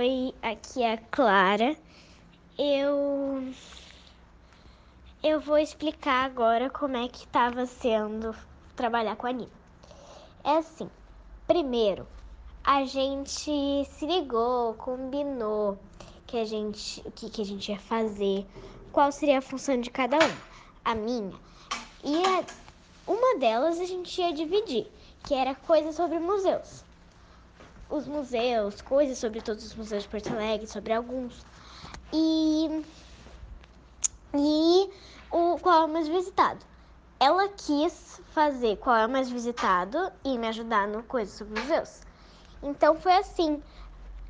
Oi, aqui é a Clara. Eu eu vou explicar agora como é que estava sendo trabalhar com a Nina. É assim, primeiro a gente se ligou, combinou que a gente, o que, que a gente ia fazer, qual seria a função de cada um. A minha e a, uma delas a gente ia dividir, que era coisa sobre museus. Os museus, coisas sobre todos os museus de Porto Alegre, sobre alguns. E, e o qual é o mais visitado. Ela quis fazer qual é o mais visitado e me ajudar no coisa sobre museus. Então foi assim.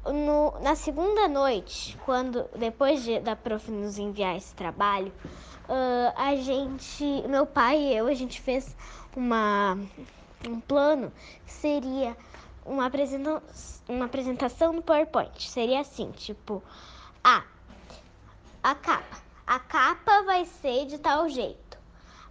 No, na segunda noite, quando depois de, da prof nos enviar esse trabalho, uh, a gente, meu pai e eu, a gente fez uma, um plano seria uma, apresenta, uma apresentação no PowerPoint. Seria assim, tipo, a, a capa. A capa vai ser de tal jeito.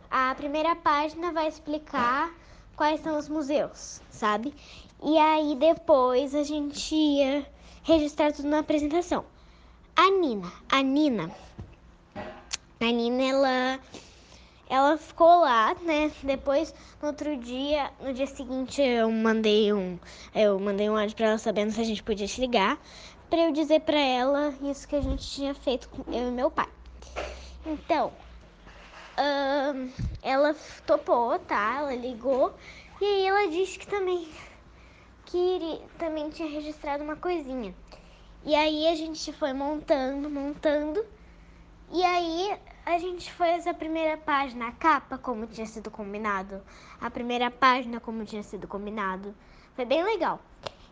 A primeira página vai explicar quais são os museus, sabe? E aí depois a gente ia registrar tudo na apresentação. A Nina, a Nina, a Nina, ela, ela ficou lá, né? Depois, no outro dia, no dia seguinte, eu mandei um, eu mandei um áudio para ela sabendo se a gente podia se ligar, para eu dizer para ela isso que a gente tinha feito com eu e meu pai. Então, ela topou, tá? Ela ligou e aí ela disse que também que também tinha registrado uma coisinha. E aí a gente foi montando, montando. A gente fez a primeira página, a capa, como tinha sido combinado. A primeira página, como tinha sido combinado. Foi bem legal.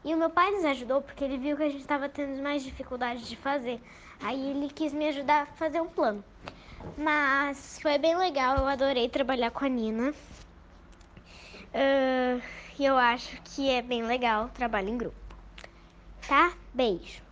E o meu pai nos ajudou porque ele viu que a gente estava tendo mais dificuldade de fazer. Aí ele quis me ajudar a fazer um plano. Mas foi bem legal, eu adorei trabalhar com a Nina. Uh, e eu acho que é bem legal trabalho em grupo. Tá? Beijo.